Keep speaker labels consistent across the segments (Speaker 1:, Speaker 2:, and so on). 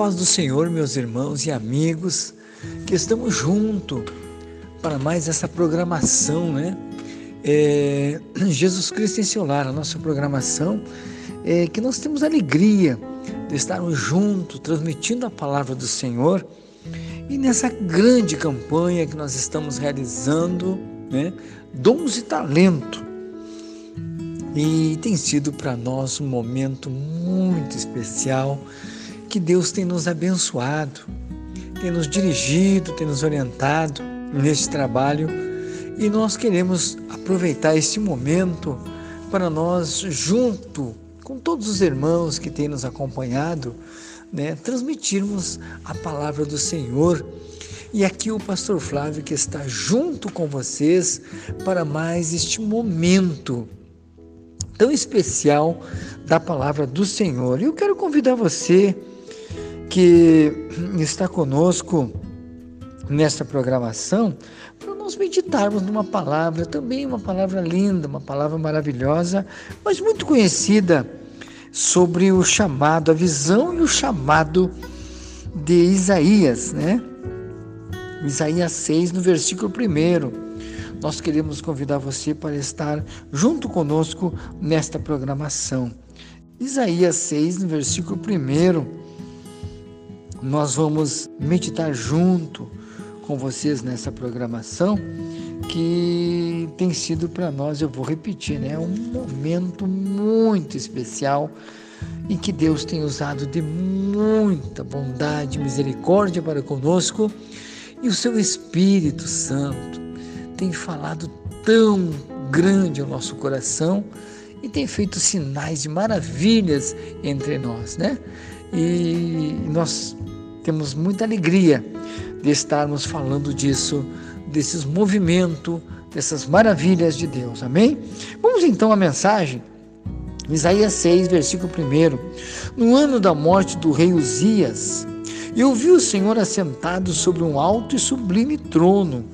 Speaker 1: paz do Senhor, meus irmãos e amigos, que estamos juntos para mais essa programação, né? É, Jesus Cristo em seu lar, a nossa programação, é que nós temos alegria de estarmos juntos, transmitindo a palavra do Senhor e nessa grande campanha que nós estamos realizando, né? Dons e talento. E tem sido para nós um momento muito especial que Deus tem nos abençoado, tem nos dirigido, tem nos orientado neste trabalho e nós queremos aproveitar este momento para nós, junto com todos os irmãos que têm nos acompanhado, né, transmitirmos a palavra do Senhor. E aqui o pastor Flávio que está junto com vocês para mais este momento tão especial da palavra do Senhor. E eu quero convidar você que está conosco nesta programação para nós meditarmos numa palavra, também uma palavra linda, uma palavra maravilhosa, mas muito conhecida sobre o chamado, a visão e o chamado de Isaías, né? Isaías 6, no versículo 1. Nós queremos convidar você para estar junto conosco nesta programação. Isaías 6, no versículo 1 nós vamos meditar junto com vocês nessa programação que tem sido para nós, eu vou repetir, né, um momento muito especial em que Deus tem usado de muita bondade misericórdia para conosco e o seu Espírito Santo tem falado tão grande ao nosso coração e tem feito sinais de maravilhas entre nós, né? E nós temos muita alegria de estarmos falando disso, desses movimentos, dessas maravilhas de Deus. Amém? Vamos então à mensagem. Isaías 6, versículo 1. No ano da morte do rei Uzias, eu vi o Senhor assentado sobre um alto e sublime trono,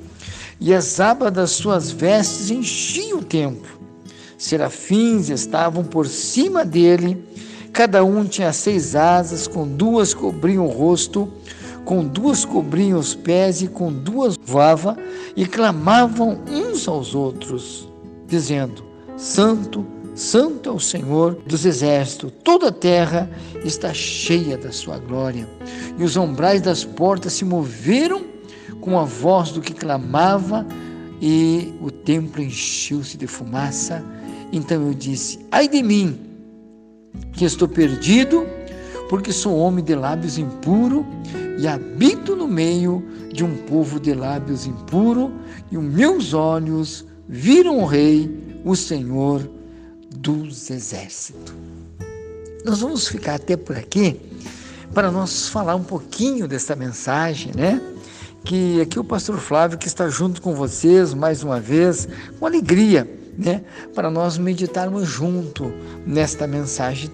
Speaker 1: e as abas das suas vestes enchiam o templo. Serafins estavam por cima dele, Cada um tinha seis asas, com duas cobriam o rosto, com duas cobriam os pés e com duas voava, e clamavam uns aos outros, dizendo: Santo, Santo é o Senhor dos exércitos, toda a terra está cheia da sua glória. E os umbrais das portas se moveram com a voz do que clamava, e o templo encheu-se de fumaça. Então eu disse: Ai de mim! Que estou perdido, porque sou homem de lábios impuro e habito no meio de um povo de lábios impuro, e os meus olhos viram o Rei, o Senhor dos Exércitos. Nós vamos ficar até por aqui para nós falar um pouquinho dessa mensagem, né? Que aqui o pastor Flávio que está junto com vocês mais uma vez, com alegria, né? Para nós meditarmos junto nesta mensagem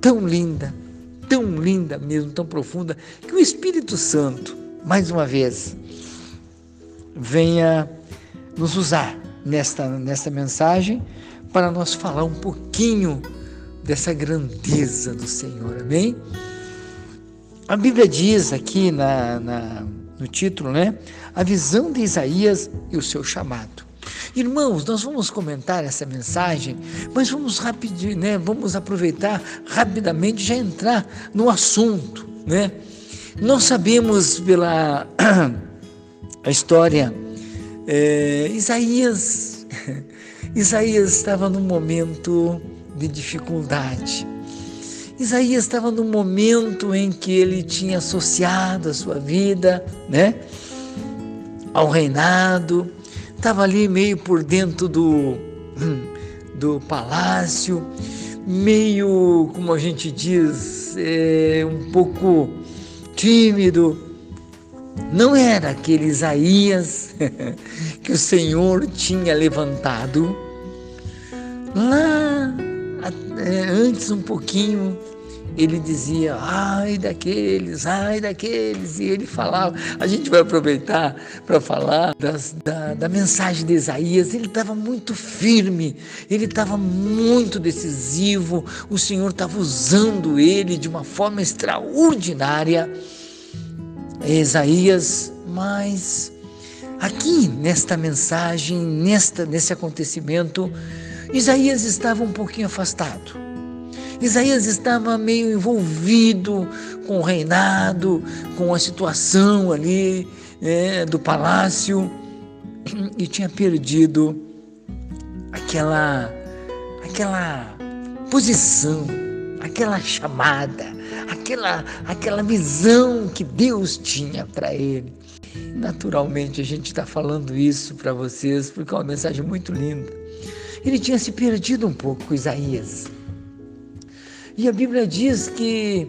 Speaker 1: tão linda, tão linda mesmo, tão profunda, que o Espírito Santo, mais uma vez, venha nos usar nesta, nesta mensagem para nós falar um pouquinho dessa grandeza do Senhor, amém? A Bíblia diz aqui na, na, no título, né? A visão de Isaías e o seu chamado. Irmãos, nós vamos comentar essa mensagem, mas vamos rapidinho, né? Vamos aproveitar rapidamente já entrar no assunto, né? Nós sabemos pela a história é, Isaías Isaías estava num momento de dificuldade. Isaías estava num momento em que ele tinha associado a sua vida, né, ao reinado, estava ali meio por dentro do, do palácio, meio, como a gente diz, é, um pouco tímido. Não era aquele Isaías que o Senhor tinha levantado lá é, antes um pouquinho ele dizia, ai daqueles, ai daqueles, e ele falava. A gente vai aproveitar para falar das, da, da mensagem de Isaías. Ele estava muito firme, ele estava muito decisivo, o Senhor estava usando ele de uma forma extraordinária. Isaías, mas aqui nesta mensagem, nesta, nesse acontecimento, Isaías estava um pouquinho afastado Isaías estava meio envolvido com o reinado, com a situação ali né, do palácio e tinha perdido aquela, aquela posição, aquela chamada, aquela, aquela visão que Deus tinha para ele. Naturalmente a gente está falando isso para vocês porque é uma mensagem muito linda. Ele tinha se perdido um pouco com Isaías. E a Bíblia diz que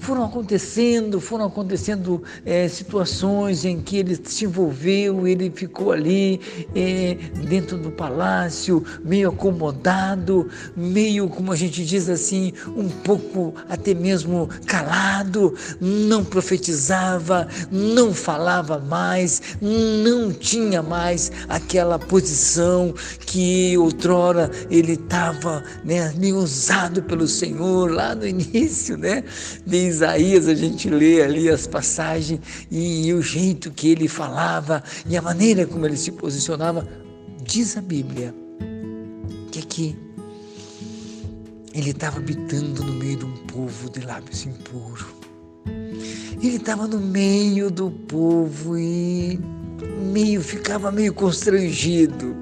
Speaker 1: foram acontecendo, foram acontecendo é, situações em que ele se envolveu, ele ficou ali é, dentro do palácio, meio acomodado, meio, como a gente diz assim, um pouco até mesmo calado, não profetizava, não falava mais, não tinha mais aquela posição que outrora ele estava né, meio usado pelo Senhor lá no início, né? Isaías a gente lê ali as passagens e, e o jeito que ele falava e a maneira como ele se posicionava. Diz a Bíblia que aqui ele estava habitando no meio de um povo de lábios impuros. Ele estava no meio do povo e meio ficava meio constrangido.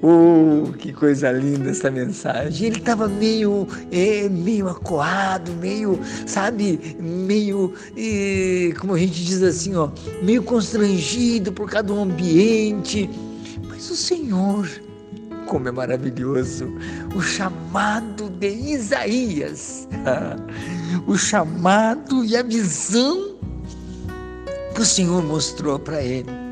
Speaker 1: Oh, que coisa linda essa mensagem. Ele estava meio, é, meio acuado, meio, sabe, meio, é, como a gente diz assim, ó, meio constrangido por causa do ambiente. Mas o Senhor, como é maravilhoso, o chamado de Isaías, o chamado e a visão que o Senhor mostrou para ele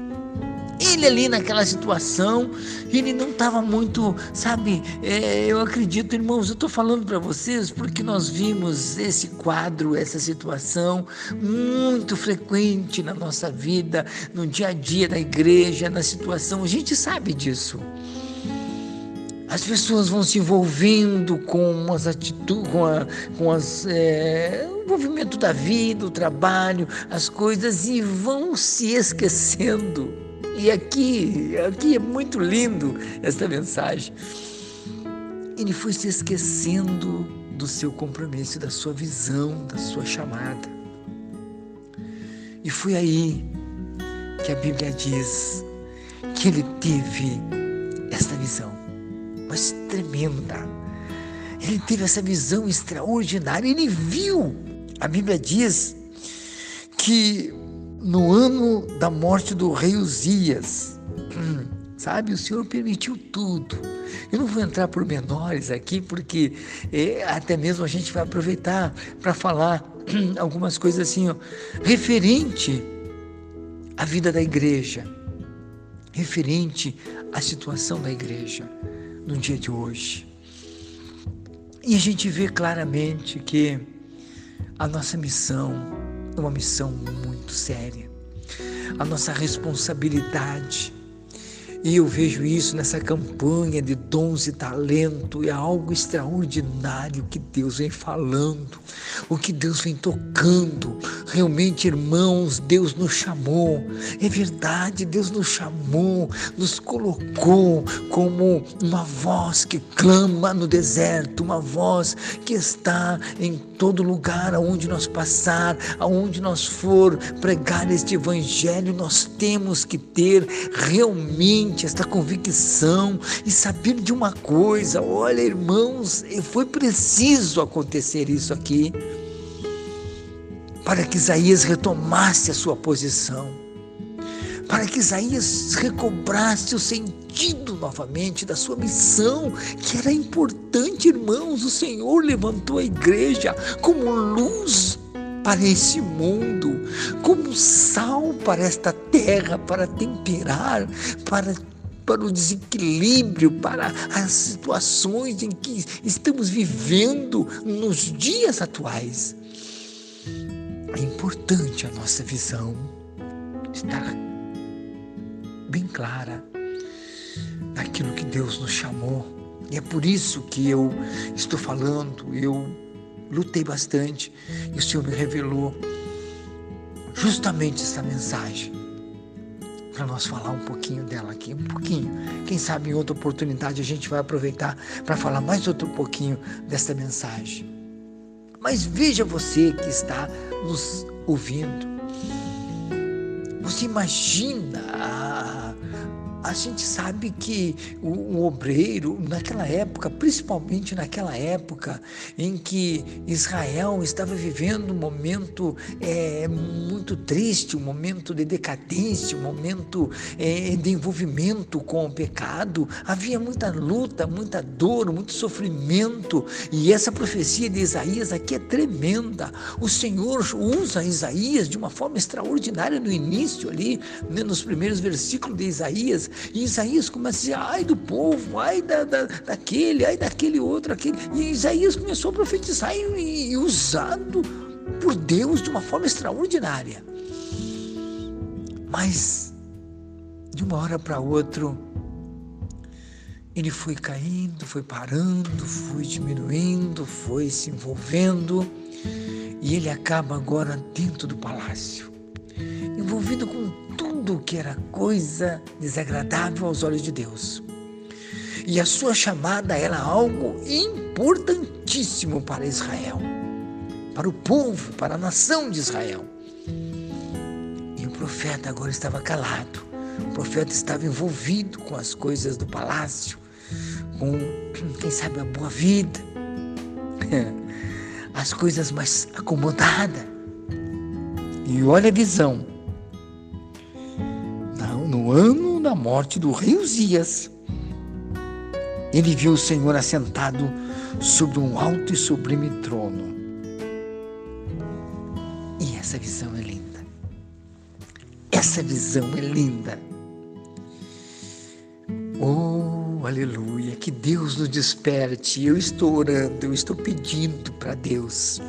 Speaker 1: ele ali naquela situação, ele não estava muito, sabe? É, eu acredito, irmãos, eu estou falando para vocês porque nós vimos esse quadro, essa situação muito frequente na nossa vida, no dia a dia da igreja, na situação, a gente sabe disso. As pessoas vão se envolvendo com as atitudes, com, a, com as, é, o envolvimento da vida, o trabalho, as coisas e vão se esquecendo e aqui, aqui é muito lindo esta mensagem. Ele foi se esquecendo do seu compromisso, da sua visão, da sua chamada. E foi aí que a Bíblia diz que ele teve esta visão, mas tremenda. Ele teve essa visão extraordinária, ele viu. A Bíblia diz que no ano da morte do rei Uzias. Hum, sabe, o Senhor permitiu tudo. Eu não vou entrar por menores aqui, porque é, até mesmo a gente vai aproveitar para falar hum, algumas coisas assim, ó, referente à vida da igreja, referente à situação da igreja no dia de hoje. E a gente vê claramente que a nossa missão, uma missão muito séria. A nossa responsabilidade e eu vejo isso nessa campanha de dons e talento, é algo extraordinário que Deus vem falando, o que Deus vem tocando. Realmente, irmãos, Deus nos chamou, é verdade, Deus nos chamou, nos colocou como uma voz que clama no deserto, uma voz que está em todo lugar aonde nós passar, aonde nós for pregar este evangelho, nós temos que ter realmente esta convicção e saber de uma coisa: olha, irmãos, foi preciso acontecer isso aqui para que Isaías retomasse a sua posição, para que Isaías recobrasse o sentido novamente da sua missão, que era importante, irmãos. O Senhor levantou a igreja como luz para esse mundo, como sal para esta terra, para temperar, para para o desequilíbrio, para as situações em que estamos vivendo nos dias atuais. É importante a nossa visão estar bem clara daquilo que Deus nos chamou. E é por isso que eu estou falando, eu lutei bastante e o Senhor me revelou justamente essa mensagem para nós falar um pouquinho dela aqui, um pouquinho. Quem sabe em outra oportunidade a gente vai aproveitar para falar mais outro pouquinho dessa mensagem. Mas veja você que está nos ouvindo. Você imagina a gente sabe que o, o, obreiro, naquela época, principalmente naquela época em que Israel estava vivendo um momento é, muito triste, um momento de decadência, um momento é, de envolvimento com o pecado, havia muita luta, muita dor, muito sofrimento, e essa profecia de Isaías aqui é tremenda. O Senhor usa Isaías de uma forma extraordinária no início ali, né, nos primeiros versículos de Isaías, e Isaías começa a dizer, ai do povo, ai da, da, daquele, ai daquele outro, aquele. E Isaías começou a profetizar e, e usado por Deus de uma forma extraordinária. Mas, de uma hora para outra, ele foi caindo, foi parando, foi diminuindo, foi se envolvendo e ele acaba agora dentro do palácio, envolvido com tudo que era coisa desagradável aos olhos de Deus. E a sua chamada era algo importantíssimo para Israel, para o povo, para a nação de Israel. E o profeta agora estava calado. O profeta estava envolvido com as coisas do palácio, com, quem sabe, a boa vida, as coisas mais acomodadas. E olha a visão no ano da morte do rei Uzias, ele viu o Senhor assentado sobre um alto e sublime trono. E essa visão é linda. Essa visão é linda. Oh, aleluia, que Deus nos desperte. Eu estou orando, eu estou pedindo para Deus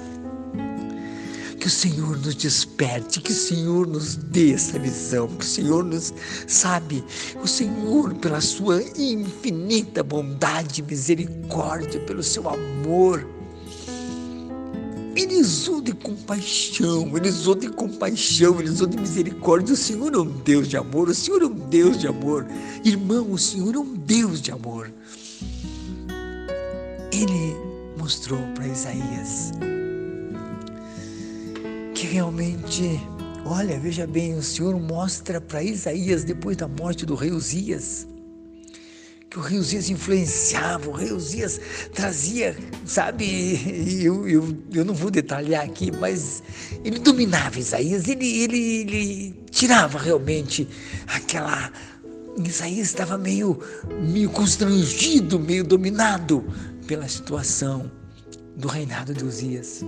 Speaker 1: que o Senhor nos desperte, que o Senhor nos dê essa visão, que o Senhor nos sabe, o Senhor, pela sua infinita bondade, misericórdia, pelo seu amor, ele usou de compaixão, ele usou de compaixão, ele usou de misericórdia. O Senhor é um Deus de amor, o Senhor é um Deus de amor. Irmão, o Senhor é um Deus de amor. Ele mostrou para Isaías realmente, olha, veja bem, o Senhor mostra para Isaías depois da morte do rei Uzias, que o rei Uzias influenciava, o rei Uzias trazia, sabe, eu, eu, eu não vou detalhar aqui, mas ele dominava Isaías, ele, ele, ele tirava realmente aquela. Isaías estava meio, meio constrangido, meio dominado pela situação do reinado de Uzias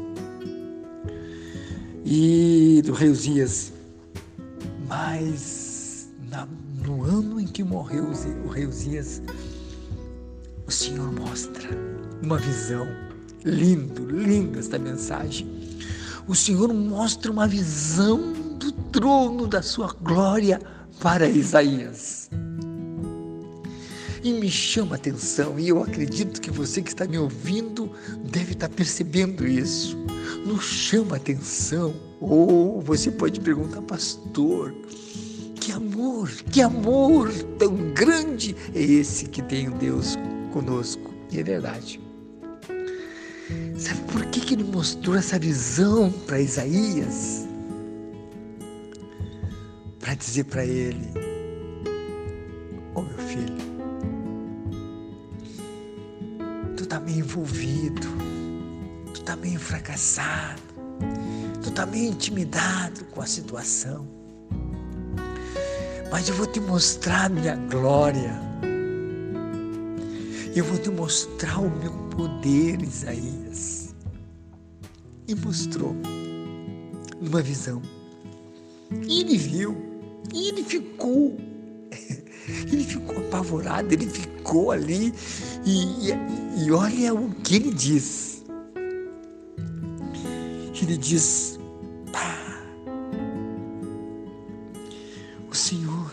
Speaker 1: e do rei Uzias. Mas na, no ano em que morreu o rei Uzias, o Senhor mostra uma visão. Lindo, linda esta mensagem. O Senhor mostra uma visão do trono da sua glória para Isaías. E me chama a atenção, e eu acredito que você que está me ouvindo deve estar percebendo isso nos chama atenção. Ou você pode perguntar, pastor, que amor, que amor tão grande é esse que tem Deus conosco. E é verdade. Sabe por que, que ele mostrou essa visão para Isaías? Para dizer para ele: oh, meu filho, tu está meio envolvido está meio fracassado, tu está meio intimidado com a situação. Mas eu vou te mostrar a minha glória. Eu vou te mostrar o meu poder, Isaías. E mostrou numa visão. E ele viu, e ele ficou Ele ficou apavorado, ele ficou ali e, e, e olha o que ele diz. Ele diz: pá, o Senhor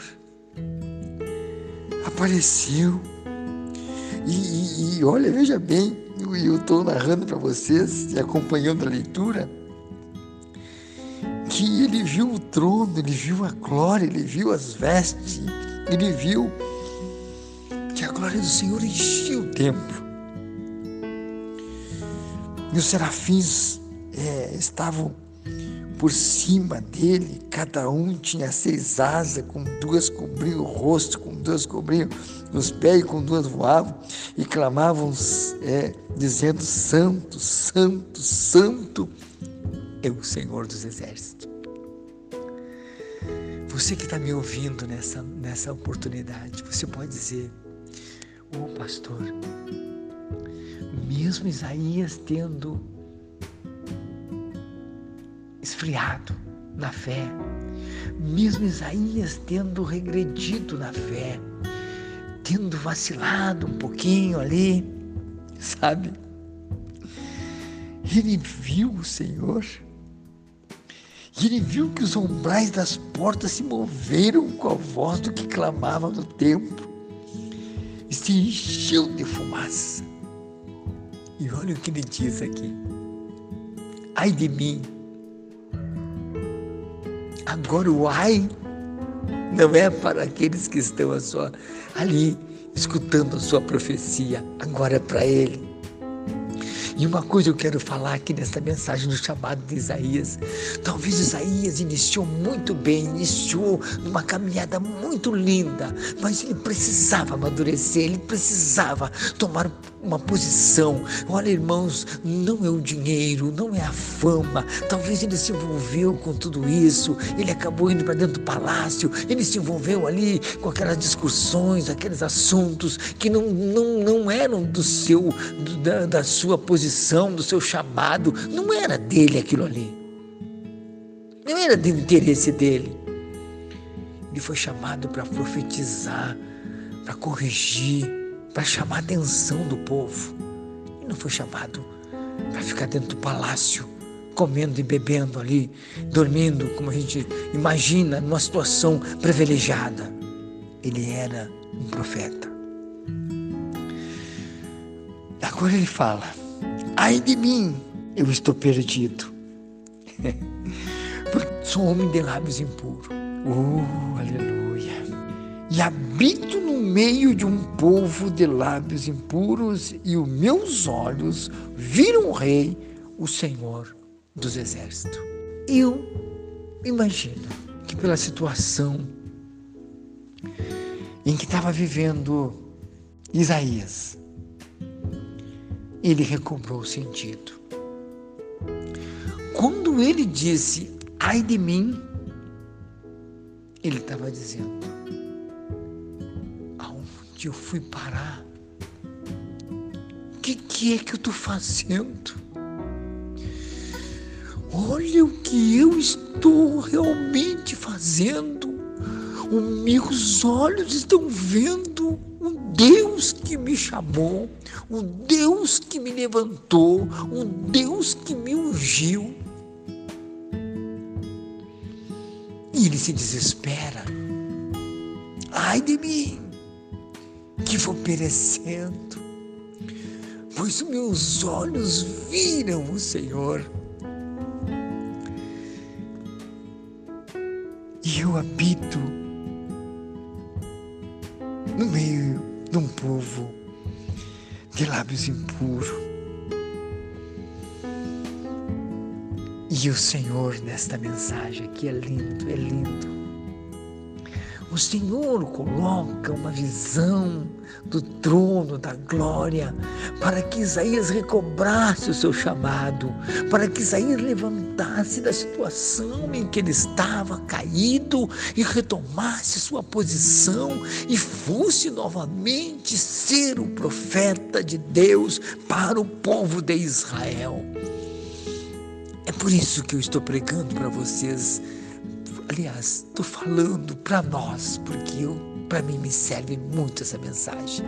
Speaker 1: apareceu. E, e, e olha, veja bem, eu estou narrando para vocês e acompanhando a leitura que ele viu o trono, ele viu a glória, ele viu as vestes, ele viu que a glória do Senhor enchia o templo. E os serafins estavam por cima dele, cada um tinha seis asas, com duas cobriam o rosto, com duas cobriam os pés, com duas voavam, e clamavam, é, dizendo: Santo, Santo, Santo é o Senhor dos Exércitos. Você que está me ouvindo nessa, nessa oportunidade, você pode dizer: Ô oh, pastor, mesmo Isaías tendo esfriado na fé, mesmo Isaías tendo regredido na fé, tendo vacilado um pouquinho ali, sabe? Ele viu o Senhor e ele viu que os umbrais das portas se moveram com a voz do que clamava no templo e se encheu de fumaça. E olha o que ele diz aqui. Ai de mim. Agora o ai não é para aqueles que estão a sua, ali escutando a sua profecia. Agora é para ele e uma coisa eu quero falar aqui nessa mensagem do chamado de Isaías. Talvez Isaías iniciou muito bem, iniciou numa caminhada muito linda, mas ele precisava amadurecer, ele precisava tomar uma posição. Olha, irmãos, não é o dinheiro, não é a fama. Talvez ele se envolveu com tudo isso, ele acabou indo para dentro do palácio, ele se envolveu ali com aquelas discussões, aqueles assuntos que não, não, não eram do seu, da, da sua posição, do seu chamado. Não era dele aquilo ali. Não era do interesse dele. Ele foi chamado para profetizar, para corrigir, para chamar a atenção do povo. Ele não foi chamado para ficar dentro do palácio, comendo e bebendo ali, dormindo, como a gente imagina, numa situação privilegiada. Ele era um profeta. Agora ele fala: Ai de mim, eu estou perdido. Porque sou homem de lábios impuros. Oh, aleluia. E habito meio de um povo de lábios impuros, e os meus olhos viram o Rei, o Senhor dos Exércitos. Eu imagino que pela situação em que estava vivendo Isaías, ele recobrou o sentido. Quando ele disse, ai de mim, ele estava dizendo, aonde eu fui parar? O que, que é que eu estou fazendo? Olha o que eu estou realmente fazendo. Os meus olhos estão vendo o Deus que me chamou, o Deus que me levantou, o Deus que me ungiu. E ele se desespera. Ai de mim, que vou perecendo, pois meus olhos viram o Senhor. E eu habito no meio de um povo de lábios impuros. E o Senhor, nesta mensagem aqui, é lindo, é lindo. O Senhor coloca uma visão do trono da glória para que Isaías recobrasse o seu chamado, para que Isaías levantasse da situação em que ele estava caído e retomasse sua posição e fosse novamente ser o profeta de Deus para o povo de Israel. É por isso que eu estou pregando para vocês aliás, estou falando para nós, porque para mim me serve muito essa mensagem.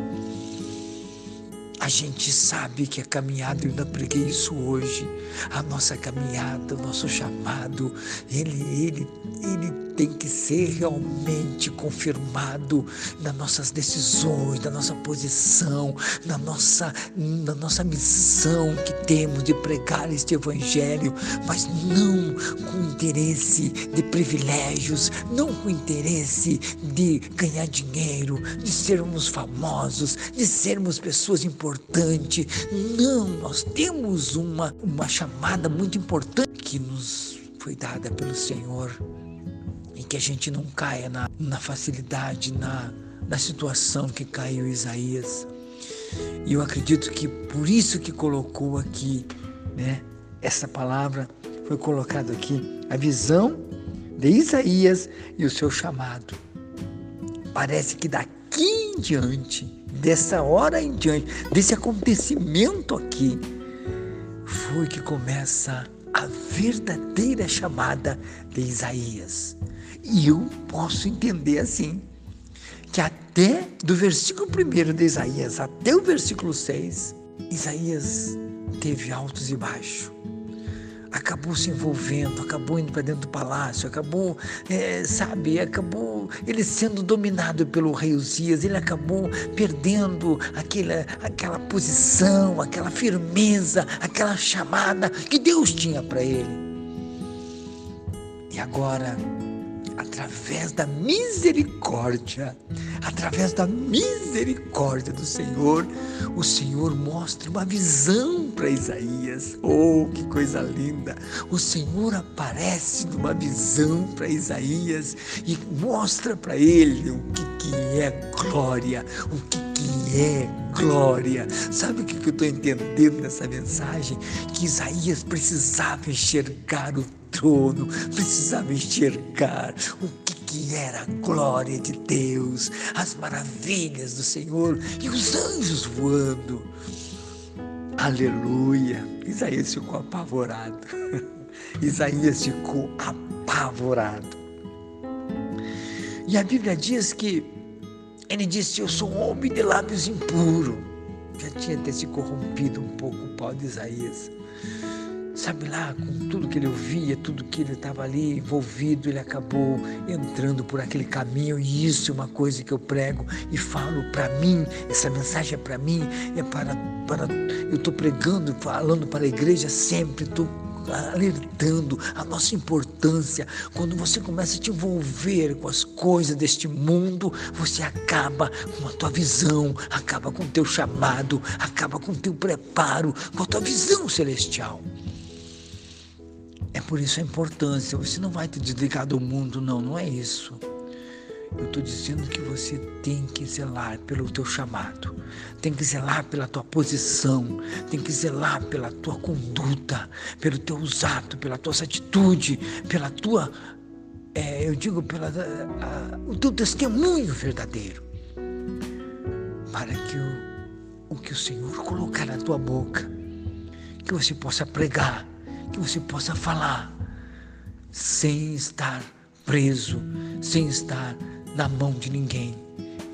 Speaker 1: A gente sabe que a caminhada, eu ainda preguei isso hoje, a nossa caminhada, o nosso chamado, ele, ele, ele tem que ser realmente confirmado nas nossas decisões, na nossa posição, na nossa, na nossa missão que temos de pregar este Evangelho, mas não com interesse de privilégios, não com interesse de ganhar dinheiro, de sermos famosos, de sermos pessoas importantes. Não, nós temos uma, uma chamada muito importante que nos foi dada pelo Senhor que a gente não caia na, na facilidade, na, na situação que caiu Isaías. E eu acredito que por isso que colocou aqui, né? Essa palavra foi colocado aqui, a visão de Isaías e o seu chamado. Parece que daqui em diante, dessa hora em diante, desse acontecimento aqui, foi que começa a verdadeira chamada de Isaías. E eu posso entender assim, que até do versículo 1 de Isaías até o versículo 6, Isaías teve altos e baixos. Acabou se envolvendo, acabou indo para dentro do palácio, acabou, é, sabe, acabou ele sendo dominado pelo rei Uzias, ele acabou perdendo aquela, aquela posição, aquela firmeza, aquela chamada que Deus tinha para ele. E agora através da misericórdia, através da misericórdia do Senhor, o Senhor mostra uma visão para Isaías. Oh, que coisa linda! O Senhor aparece numa visão para Isaías e mostra para ele o que, que é glória, o que, que é glória. Sabe o que eu estou entendendo nessa mensagem? Que Isaías precisava enxergar o trono, precisava enxergar o que, que era a glória de Deus, as maravilhas do Senhor e os anjos voando. Aleluia! Isaías ficou apavorado. Isaías ficou apavorado. E a Bíblia diz que ele disse: Eu sou um homem de lábios impuros. Já tinha até se corrompido um pouco o pau de Isaías sabe lá, com tudo que ele ouvia, tudo que ele estava ali envolvido, ele acabou entrando por aquele caminho. E isso é uma coisa que eu prego e falo para mim. Essa mensagem é para mim, é para, para eu estou pregando, falando para a igreja sempre, estou alertando a nossa importância. Quando você começa a te envolver com as coisas deste mundo, você acaba com a tua visão, acaba com o teu chamado, acaba com o teu preparo, com a tua visão celestial. É por isso a importância. Você não vai te desligar do mundo, não, não é isso. Eu estou dizendo que você tem que zelar pelo teu chamado, tem que zelar pela tua posição, tem que zelar pela tua conduta, pelo teu atos, pela tua atitude, pela tua, é, eu digo, pela a, o teu testemunho verdadeiro, para que o, o que o Senhor colocar na tua boca, que você possa pregar que você possa falar sem estar preso, sem estar na mão de ninguém,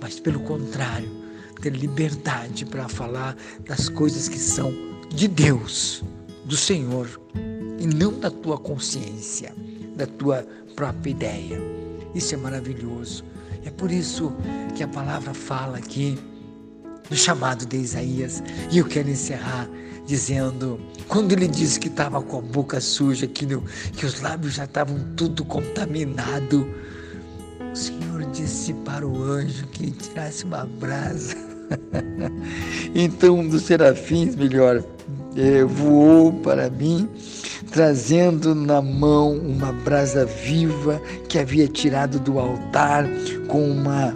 Speaker 1: mas pelo contrário, ter liberdade para falar das coisas que são de Deus, do Senhor, e não da tua consciência, da tua própria ideia. Isso é maravilhoso. É por isso que a palavra fala aqui no chamado de Isaías, e eu quero encerrar dizendo, quando ele disse que estava com a boca suja, que, que os lábios já estavam tudo contaminado, o Senhor disse para o anjo que tirasse uma brasa. então um dos serafins, melhor, é, voou para mim, trazendo na mão uma brasa viva que havia tirado do altar com uma,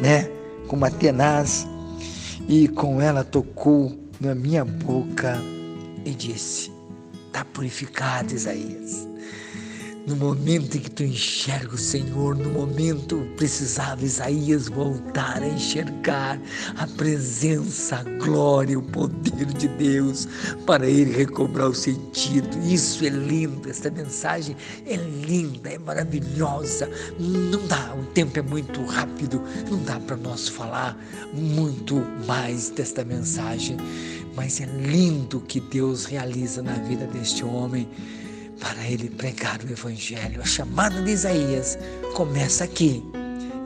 Speaker 1: né, com uma tenaz, e com ela tocou na minha boca e disse: Está purificado, Isaías. No momento em que tu enxerga o Senhor, no momento precisava Isaías voltar a enxergar a presença, a glória, o poder de Deus para ele recobrar o sentido. Isso é lindo, esta mensagem é linda, é maravilhosa. Não dá, o tempo é muito rápido, não dá para nós falar muito mais desta mensagem, mas é lindo que Deus realiza na vida deste homem para ele pregar o Evangelho. A chamada de Isaías começa aqui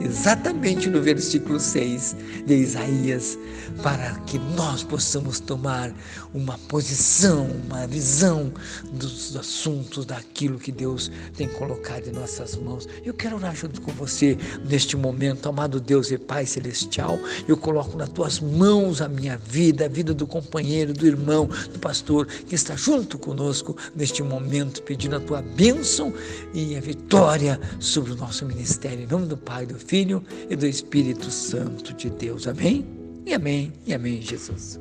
Speaker 1: exatamente no versículo 6 de Isaías, para que nós possamos tomar uma posição, uma visão dos assuntos, daquilo que Deus tem colocado em nossas mãos. Eu quero orar junto com você neste momento, amado Deus e Pai Celestial. Eu coloco nas tuas mãos a minha vida, a vida do companheiro, do irmão, do pastor que está junto conosco neste momento, pedindo a tua bênção e a vitória sobre o nosso ministério. Em nome do Pai, do Filho e do Espírito Santo de Deus. Amém? E amém, e amém, Jesus.